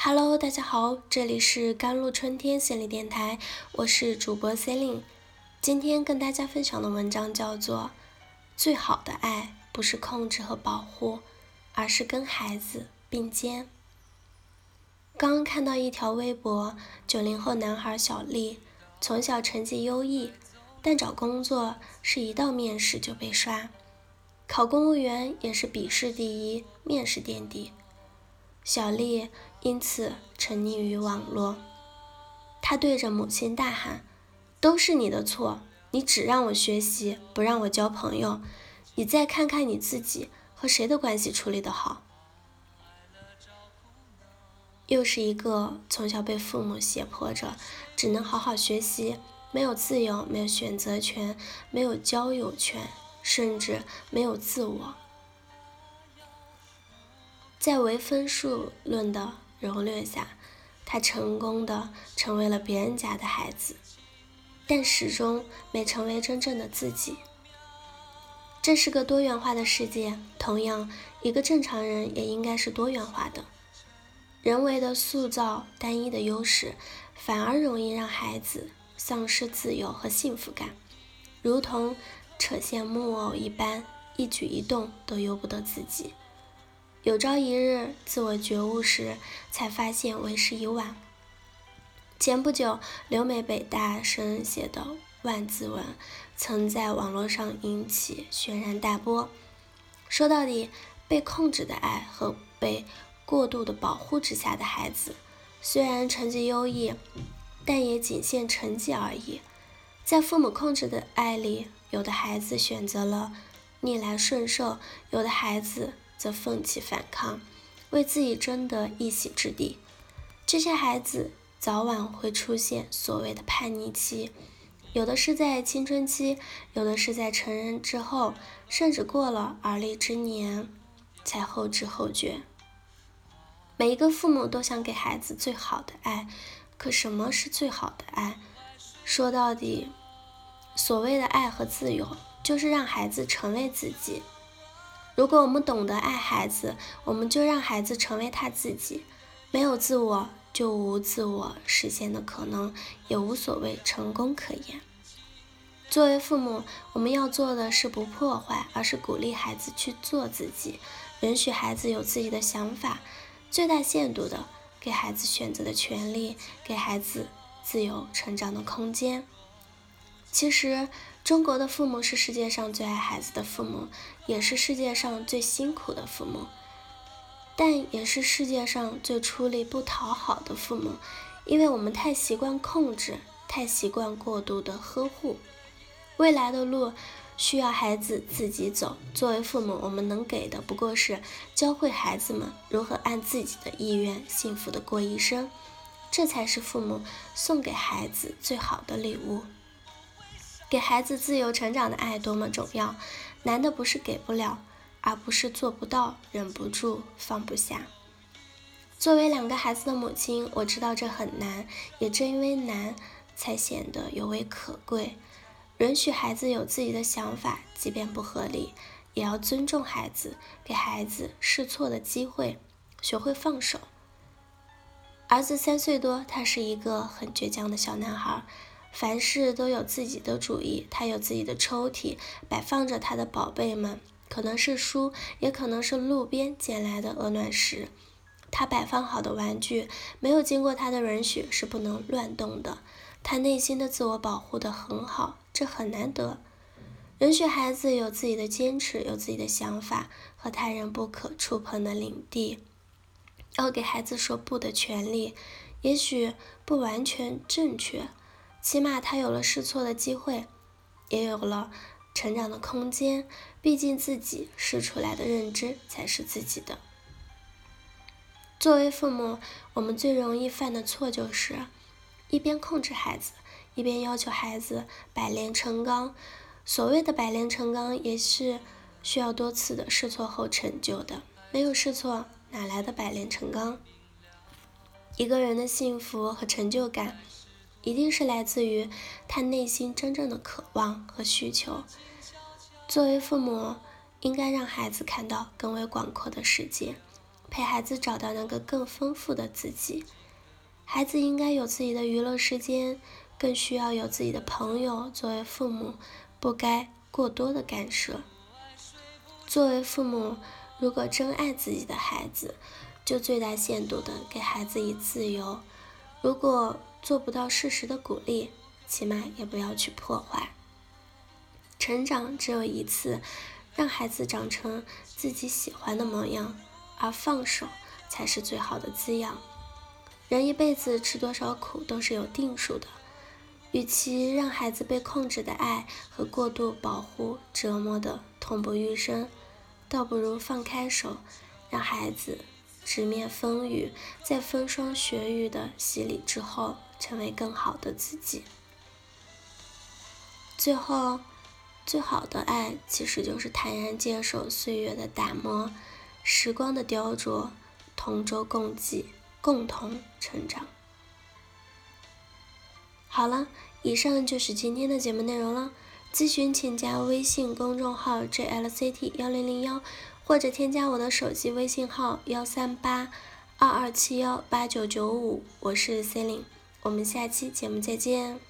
Hello，大家好，这里是甘露春天心理电台，我是主播 Celine。今天跟大家分享的文章叫做《最好的爱不是控制和保护，而是跟孩子并肩》。刚刚看到一条微博，九零后男孩小丽，从小成绩优异，但找工作是一到面试就被刷，考公务员也是笔试第一，面试垫底。小丽因此沉溺于网络，他对着母亲大喊：“都是你的错！你只让我学习，不让我交朋友。你再看看你自己和谁的关系处理得好？”又是一个从小被父母胁迫着，只能好好学习，没有自由，没有选择权，没有交友权，甚至没有自我。在唯分数论的蹂躏下，他成功的成为了别人家的孩子，但始终没成为真正的自己。这是个多元化的世界，同样，一个正常人也应该是多元化的。人为的塑造单一的优势，反而容易让孩子丧失自由和幸福感，如同扯线木偶一般，一举一动都由不得自己。有朝一日自我觉悟时，才发现为时已晚。前不久，留美北大生写的万字文，曾在网络上引起轩然大波。说到底，被控制的爱和被过度的保护之下的孩子，虽然成绩优异，但也仅限成绩而已。在父母控制的爱里，有的孩子选择了逆来顺受，有的孩子。则奋起反抗，为自己争得一席之地。这些孩子早晚会出现所谓的叛逆期，有的是在青春期，有的是在成人之后，甚至过了而立之年才后知后觉。每一个父母都想给孩子最好的爱，可什么是最好的爱？说到底，所谓的爱和自由，就是让孩子成为自己。如果我们懂得爱孩子，我们就让孩子成为他自己。没有自我，就无自我实现的可能，也无所谓成功可言。作为父母，我们要做的是不破坏，而是鼓励孩子去做自己，允许孩子有自己的想法，最大限度的给孩子选择的权利，给孩子自由成长的空间。其实，中国的父母是世界上最爱孩子的父母，也是世界上最辛苦的父母，但也是世界上最出力不讨好的父母。因为我们太习惯控制，太习惯过度的呵护。未来的路需要孩子自己走。作为父母，我们能给的不过是教会孩子们如何按自己的意愿幸福的过一生，这才是父母送给孩子最好的礼物。给孩子自由成长的爱多么重要，难的不是给不了，而不是做不到、忍不住、放不下。作为两个孩子的母亲，我知道这很难，也正因为难，才显得尤为可贵。允许孩子有自己的想法，即便不合理，也要尊重孩子，给孩子试错的机会，学会放手。儿子三岁多，他是一个很倔强的小男孩。凡事都有自己的主意，他有自己的抽屉，摆放着他的宝贝们，可能是书，也可能是路边捡来的鹅卵石。他摆放好的玩具，没有经过他的允许是不能乱动的。他内心的自我保护得很好，这很难得。允许孩子有自己的坚持，有自己的想法和他人不可触碰的领地，要给孩子说不的权利，也许不完全正确。起码他有了试错的机会，也有了成长的空间。毕竟自己试出来的认知才是自己的。作为父母，我们最容易犯的错就是一边控制孩子，一边要求孩子百炼成钢。所谓的百炼成钢，也是需要多次的试错后成就的。没有试错，哪来的百炼成钢？一个人的幸福和成就感。一定是来自于他内心真正的渴望和需求。作为父母，应该让孩子看到更为广阔的世界，陪孩子找到那个更丰富的自己。孩子应该有自己的娱乐时间，更需要有自己的朋友。作为父母，不该过多的干涉。作为父母，如果真爱自己的孩子，就最大限度的给孩子以自由。如果做不到适时的鼓励，起码也不要去破坏。成长只有一次，让孩子长成自己喜欢的模样，而放手才是最好的滋养。人一辈子吃多少苦都是有定数的，与其让孩子被控制的爱和过度保护折磨的痛不欲生，倒不如放开手，让孩子直面风雨，在风霜雪雨的洗礼之后，成为更好的自己。最后，最好的爱其实就是坦然接受岁月的打磨，时光的雕琢，同舟共济，共同成长。好了，以上就是今天的节目内容了。咨询请加微信公众号 jlct 幺零零幺，或者添加我的手机微信号幺三八二二七幺八九九五，我是 c e l i n e 我们下期节目再见。